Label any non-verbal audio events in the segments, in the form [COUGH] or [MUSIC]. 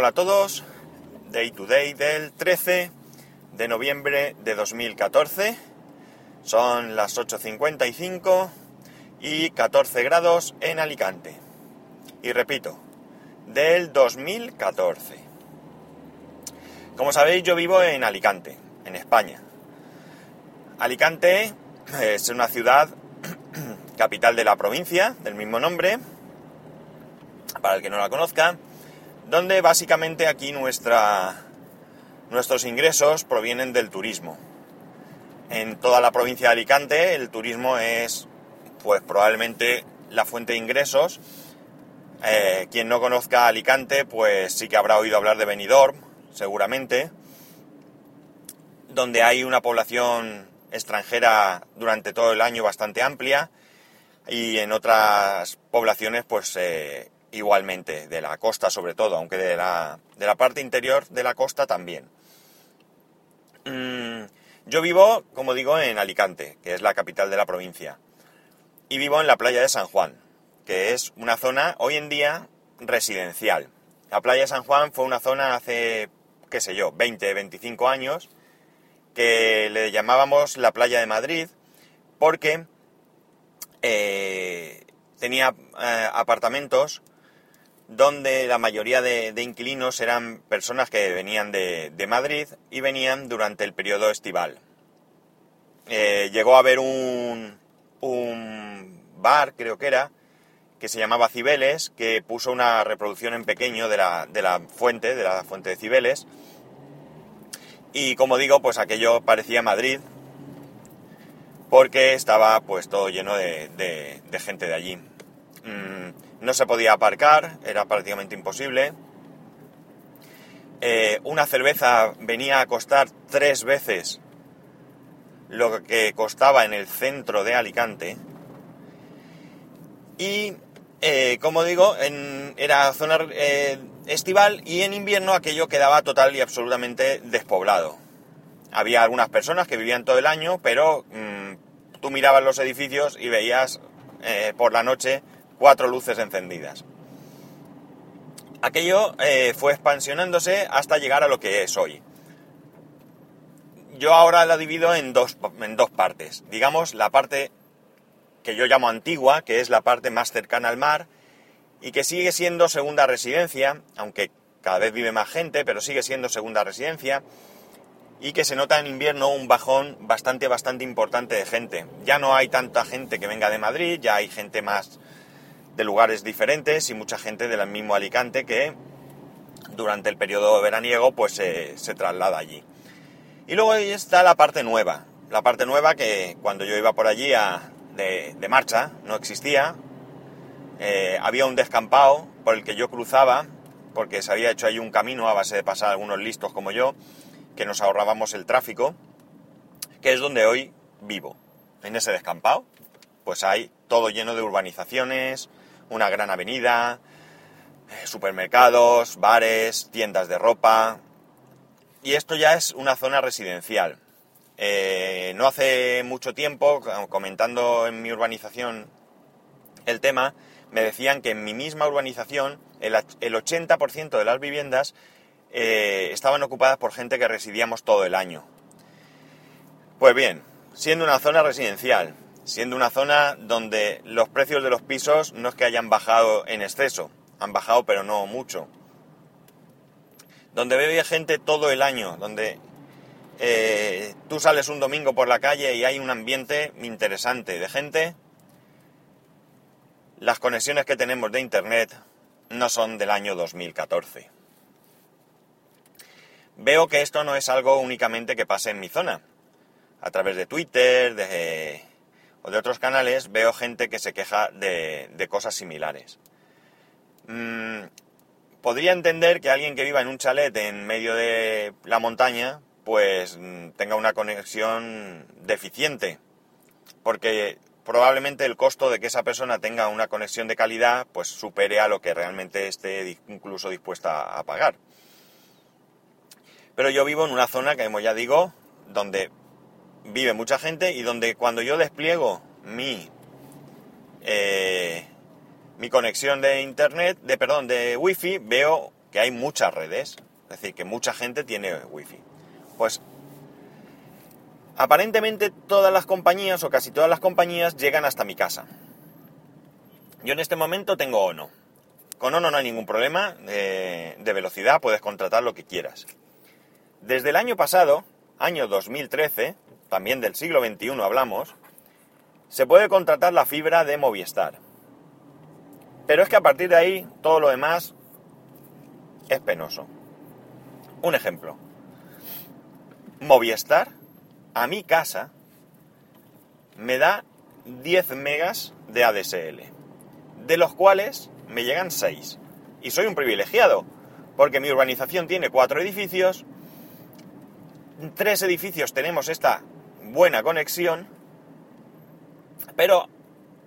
Hola a todos, Day to Day del 13 de noviembre de 2014. Son las 8.55 y 14 grados en Alicante. Y repito, del 2014. Como sabéis, yo vivo en Alicante, en España. Alicante es una ciudad [CLEARS THROAT] capital de la provincia del mismo nombre, para el que no la conozca, donde básicamente aquí nuestra, nuestros ingresos provienen del turismo. En toda la provincia de Alicante el turismo es pues probablemente la fuente de ingresos. Eh, quien no conozca Alicante pues sí que habrá oído hablar de Benidorm, seguramente, donde hay una población extranjera durante todo el año bastante amplia y en otras poblaciones pues eh, igualmente, de la costa sobre todo, aunque de la, de la parte interior de la costa también. Mm, yo vivo, como digo, en Alicante, que es la capital de la provincia, y vivo en la playa de San Juan, que es una zona hoy en día residencial. La playa de San Juan fue una zona hace, qué sé yo, 20, 25 años, que le llamábamos la playa de Madrid, porque eh, tenía eh, apartamentos donde la mayoría de, inquilinos eran personas que venían de, Madrid y venían durante el periodo estival. Eh, llegó a haber un, un bar, creo que era, que se llamaba Cibeles, que puso una reproducción en pequeño de la, de la fuente, de la fuente de Cibeles. Y como digo, pues aquello parecía Madrid, porque estaba pues todo lleno de, gente de allí. Mm, no se podía aparcar, era prácticamente imposible. Eh, una cerveza venía a costar tres veces lo que costaba en el centro de Alicante. Y, eh, como digo, era zona eh, estival y en invierno aquello quedaba total y absolutamente despoblado. Había algunas personas que vivían todo el año, pero mm, tú mirabas los edificios y veías por la noche cuatro luces encendidas. Aquello eh, fue expansionándose hasta llegar a lo que es hoy. Yo ahora la divido en dos, en dos partes. Digamos, la parte que yo llamo antigua, que es la parte más cercana al mar, y que sigue siendo segunda residencia, aunque cada vez vive más gente, pero sigue siendo segunda residencia, y que se nota en invierno un bajón bastante, bastante importante de gente. Ya no hay tanta gente que venga de Madrid, ya hay gente más de lugares diferentes y mucha gente del mismo Alicante que durante el periodo veraniego pues se traslada allí. Y luego está la parte nueva, la parte nueva que cuando yo iba por allí de, marcha no existía, eh, había un descampado por el que yo cruzaba porque se había hecho ahí un camino a base de pasar algunos listos como yo, que nos ahorrábamos el tráfico, que es donde hoy vivo. En ese descampado, pues hay todo lleno de urbanizaciones, una gran avenida, eh, supermercados, bares, tiendas de ropa. Y esto ya es una zona residencial. Eh, no hace mucho tiempo, comentando en mi urbanización el tema, me decían que en mi misma urbanización el, 80% de las viviendas eh, estaban ocupadas por gente que residíamos todo el año. Pues bien, siendo una zona residencial, siendo una zona donde los precios de los pisos no es que hayan bajado en exceso, han bajado pero no mucho. Donde vive gente todo el año, donde eh, tú sales un domingo por la calle y hay un ambiente interesante de gente. Las conexiones que tenemos de Internet no son del año 2014. Veo que esto no es algo únicamente que pase en mi zona. A través de Twitter, de o de otros canales veo gente que se queja de, cosas similares. Mm, podría entender que alguien que viva en un chalet en medio de la montaña, pues mm, tenga una conexión deficiente, porque probablemente el costo de que esa persona tenga una conexión de calidad, pues supere a lo que realmente esté incluso dispuesta a pagar. Pero yo vivo en una zona que, como ya digo, donde vive mucha gente y donde cuando yo despliego mi, eh, mi conexión de internet, de perdón, de wifi, veo que hay muchas redes, es decir, que mucha gente tiene wifi. Pues aparentemente todas las compañías o casi todas las compañías llegan hasta mi casa. Yo en este momento tengo ONO. Con ONO no hay ningún problema de, de velocidad, puedes contratar lo que quieras. Desde el año pasado, año 2013, también del siglo XXI hablamos, se puede contratar la fibra de Movistar. Pero es que a partir de ahí todo lo demás es penoso. Un ejemplo. Movistar a mi casa me da 10 megas de ADSL, de los cuales me llegan 6. Y soy un privilegiado, porque mi urbanización tiene 4 edificios, tres edificios tenemos esta buena conexión, pero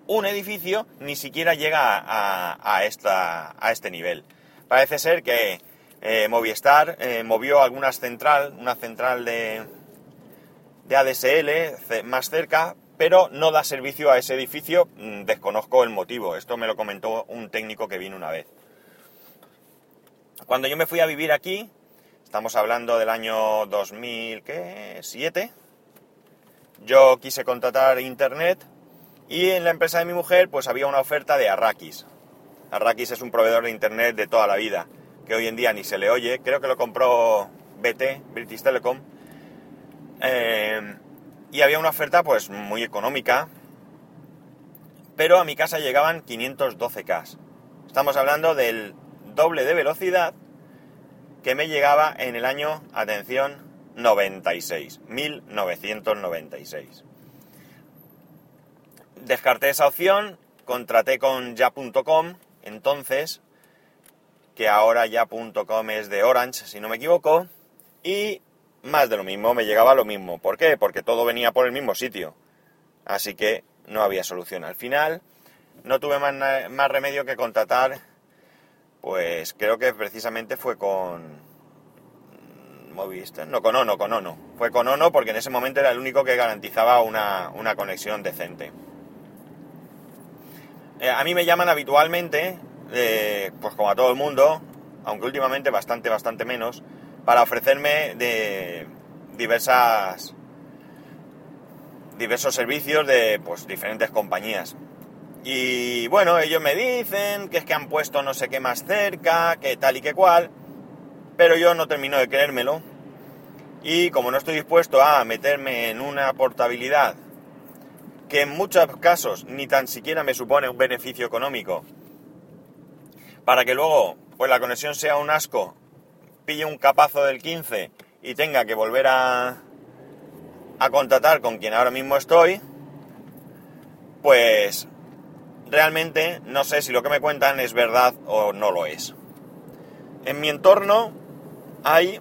un edificio ni siquiera llega a, esta, a este nivel. Parece ser que eh, Movistar eh, movió alguna central, una central de, de ADSL más cerca, pero no da servicio a ese edificio, mm, desconozco el motivo. Esto me lo comentó un técnico que vino una vez. Cuando yo me fui a vivir aquí, estamos hablando del año 2007, yo quise contratar internet y en la empresa de mi mujer pues había una oferta de Arrakis. Arrakis es un proveedor de internet de toda la vida, que hoy en día ni se le oye, creo que lo compró BT, British Telecom, eh, y había una oferta pues muy económica, pero a mi casa llegaban 512K. Estamos hablando del doble de velocidad que me llegaba en el año, atención, 96, 1996. Descarté esa opción, contraté con ya.com, entonces, que ahora ya.com es de Orange, si no me equivoco, y más de lo mismo, me llegaba lo mismo. ¿Por qué? Porque todo venía por el mismo sitio. Así que no había solución. Al final no tuve más, remedio que contratar, pues creo que precisamente fue con Movistar, no con Ono, con Ono. Fue con Ono porque en ese momento era el único que garantizaba una, conexión decente. Eh, a mí me llaman habitualmente, eh, pues como a todo el mundo, aunque últimamente bastante, bastante menos, para ofrecerme de diversas diversos servicios de pues diferentes compañías. Y bueno, ellos me dicen que es que han puesto no sé qué más cerca, que tal y que cual, pero yo no termino de creérmelo. Y como no estoy dispuesto a meterme en una portabilidad que en muchos casos ni tan siquiera me supone un beneficio económico, para que luego pues la conexión sea un asco pille un capazo del 15 y tenga que volver a, a contratar con quien ahora mismo estoy, pues realmente no sé si lo que me cuentan es verdad o no lo es. En mi entorno hay,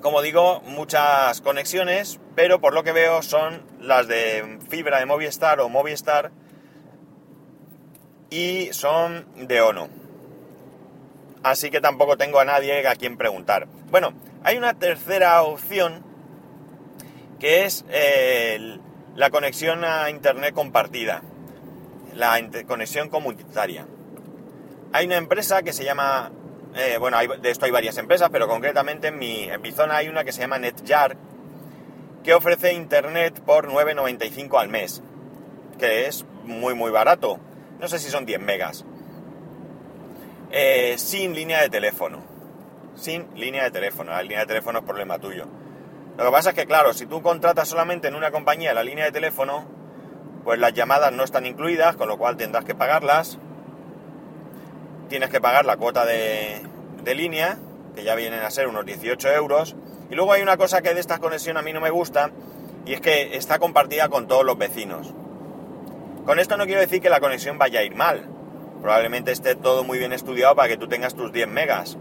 como digo, muchas conexiones, pero por lo que veo son las de fibra de Movistar o Movistar y son de ONO así que tampoco tengo a nadie a quien preguntar. Bueno, hay una tercera opción que es la conexión a Internet compartida, la conexión comunitaria. Hay una empresa que se llama, eh, bueno, de esto hay varias empresas, pero concretamente en mi, zona hay una que se llama NetJar, que ofrece Internet por 9,95 al mes, que es muy muy barato. No sé si son 10 megas. Eh, sin línea de teléfono. Sin línea de teléfono. La línea de teléfono es problema tuyo. Lo que pasa es que, claro, si tú contratas solamente en una compañía la línea de teléfono, pues las llamadas no están incluidas, con lo cual tendrás que pagarlas. Tienes que pagar la cuota de, línea, que ya vienen a ser unos 18 euros. Y luego hay una cosa que de esta conexión a mí no me gusta, y es que está compartida con todos los vecinos. Con esto no quiero decir que la conexión vaya a ir mal, probablemente esté todo muy bien estudiado para que tú tengas tus 10 megas.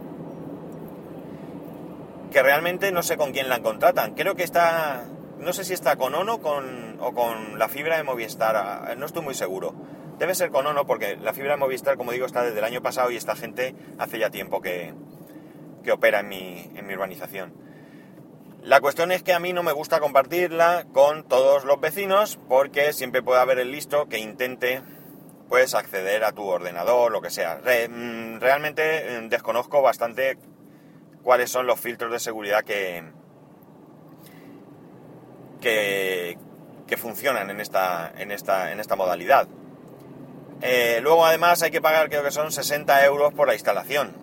Que realmente no sé con quién la contratan. Creo que está, no sé si está con ONO con, o con la fibra de Movistar, ah, no estoy muy seguro. Debe ser con ONO porque la fibra de Movistar, como digo, está desde el año pasado y esta gente hace ya tiempo que, que opera en mi, en mi urbanización. La cuestión es que a mí no me gusta compartirla con todos los vecinos porque siempre puede haber el listo que intente puedes acceder a tu ordenador, lo que sea. Mm, realmente mm, desconozco bastante cuáles son los filtros de seguridad que, que, funcionan en esta, en esta, en esta modalidad. Eh, luego además hay que pagar creo que son 60 euros por la instalación,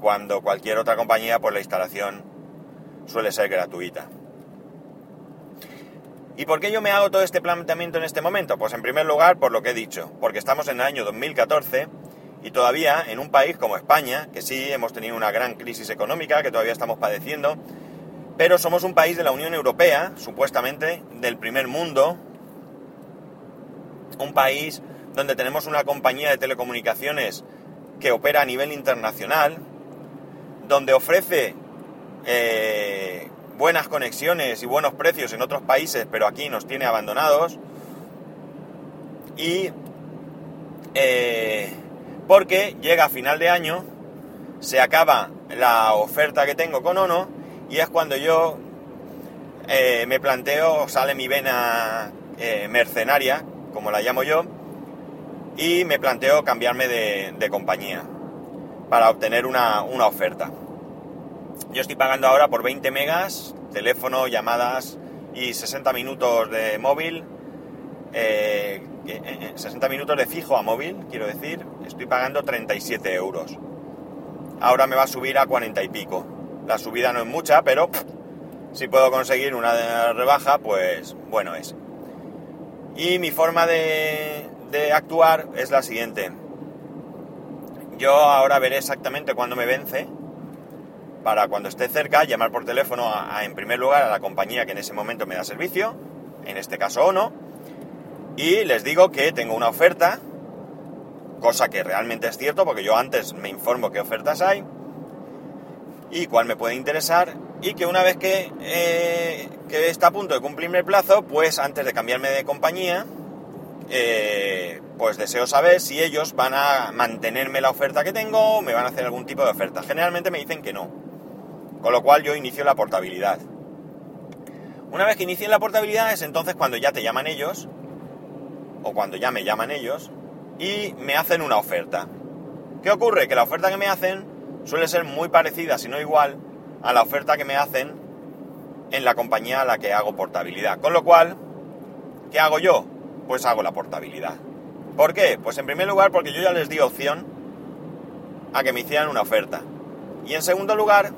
cuando cualquier otra compañía por la instalación suele ser gratuita. ¿Y por qué yo me hago todo este planteamiento en este momento? Pues en primer lugar por lo que he dicho, porque estamos en el año 2014 y todavía en un país como España, que sí hemos tenido una gran crisis económica, que todavía estamos padeciendo, pero somos un país de la Unión Europea, supuestamente, del primer mundo, un país donde tenemos una compañía de telecomunicaciones que opera a nivel internacional, donde ofrece eh, buenas conexiones y buenos precios en otros países, pero aquí nos tiene abandonados. Y eh, porque llega a final de año, se acaba la oferta que tengo con Ono y es cuando yo eh, me planteo, sale mi vena mercenaria, como la llamo yo, y me planteo cambiarme de, compañía para obtener una, oferta. Yo estoy pagando ahora por 20 megas, teléfono, llamadas y 60 minutos de móvil. 60 eh, minutos de fijo a móvil, quiero decir, estoy pagando 37 euros. Ahora me va a subir a 40 y pico. La subida no es mucha, pero si puedo conseguir una rebaja, pues bueno es. Y mi forma de, actuar es la siguiente. Yo ahora veré exactamente cuándo me vence para cuando esté cerca llamar por teléfono a, en primer lugar a la compañía que en ese momento me da servicio, en este caso o no, y les digo que tengo una oferta, cosa que realmente es cierto porque yo antes me informo qué ofertas hay, y cuál me puede interesar y que una vez que, eh, que está a punto de cumplirme el plazo, pues antes de cambiarme de compañía, eh, pues deseo saber si ellos van a mantenerme la oferta que tengo o me van a hacer algún tipo de oferta. Generalmente me dicen que no, con lo cual yo inicio la portabilidad. Una vez que inicie la portabilidad es entonces cuando ya te llaman ellos, o cuando ya me llaman ellos, y me hacen una oferta. ¿Qué ocurre? Que la oferta que me hacen suele ser muy parecida, si no igual, a la oferta que me hacen en la compañía a la que hago portabilidad. Con lo cual, ¿qué hago yo? Pues hago la portabilidad. ¿Por qué? Pues en primer lugar porque yo ya les di opción a que me hicieran una oferta. Y en segundo lugar,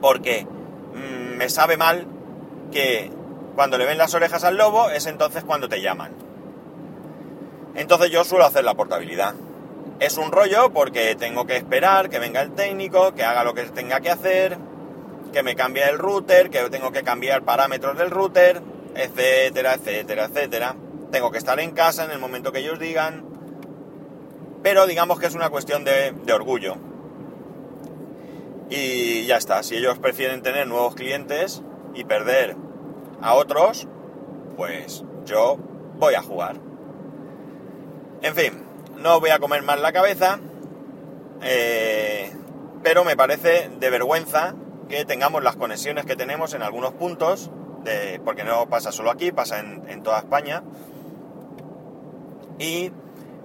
porque mm, me sabe mal que cuando le ven las orejas al lobo es entonces cuando te llaman. Entonces yo suelo hacer la portabilidad. Es un rollo porque tengo que esperar que venga el técnico, que haga lo que tenga que hacer, que me cambie el router, que tengo que cambiar parámetros del router, etcétera, etcétera, etcétera. Tengo que estar en casa en el momento que ellos digan. Pero digamos que es una cuestión de, orgullo. Y ya está, si ellos prefieren tener nuevos clientes y perder a otros, pues yo voy a jugar. En fin, no voy a comer más la cabeza, eh, pero me parece de vergüenza que tengamos las conexiones que tenemos en algunos puntos, porque no pasa solo aquí, pasa en, toda España. Y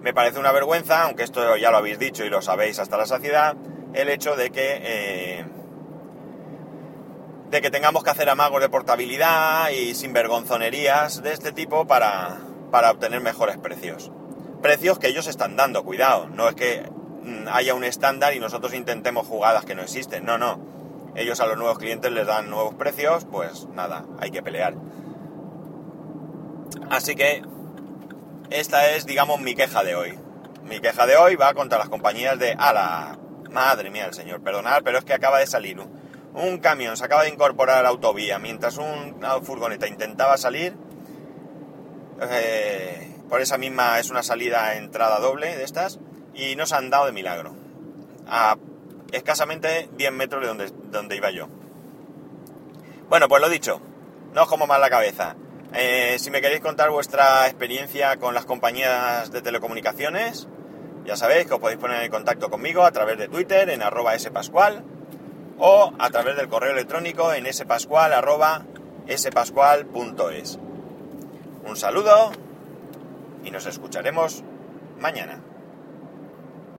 me parece una vergüenza, aunque esto ya lo habéis dicho y lo sabéis hasta la saciedad, el hecho de que, eh, de que tengamos que hacer amagos de portabilidad y sinvergonzonerías de este tipo para, para obtener mejores precios precios que ellos están dando, cuidado, no es que mm, haya un estándar y nosotros intentemos jugadas que no existen, no, no. Ellos a los nuevos clientes les dan nuevos precios, pues nada, hay que pelear. Así que esta es, digamos, mi queja de hoy. Mi queja de hoy va contra las compañías de ala. Madre mía, el señor, perdonad, pero es que acaba de salir un, camión, se acaba de incorporar a la autovía mientras un, una furgoneta intentaba salir. Eh, por esa misma es una salida entrada doble de estas y nos han dado de milagro. A escasamente 10 metros de donde, donde iba yo. Bueno, pues lo dicho, no os como mal la cabeza. Eh, si me queréis contar vuestra experiencia con las compañías de telecomunicaciones, ya sabéis que os podéis poner en contacto conmigo a través de Twitter en arroba spascual o a través del correo electrónico en spascual arroba spascual.es. Un saludo y nos escucharemos mañana.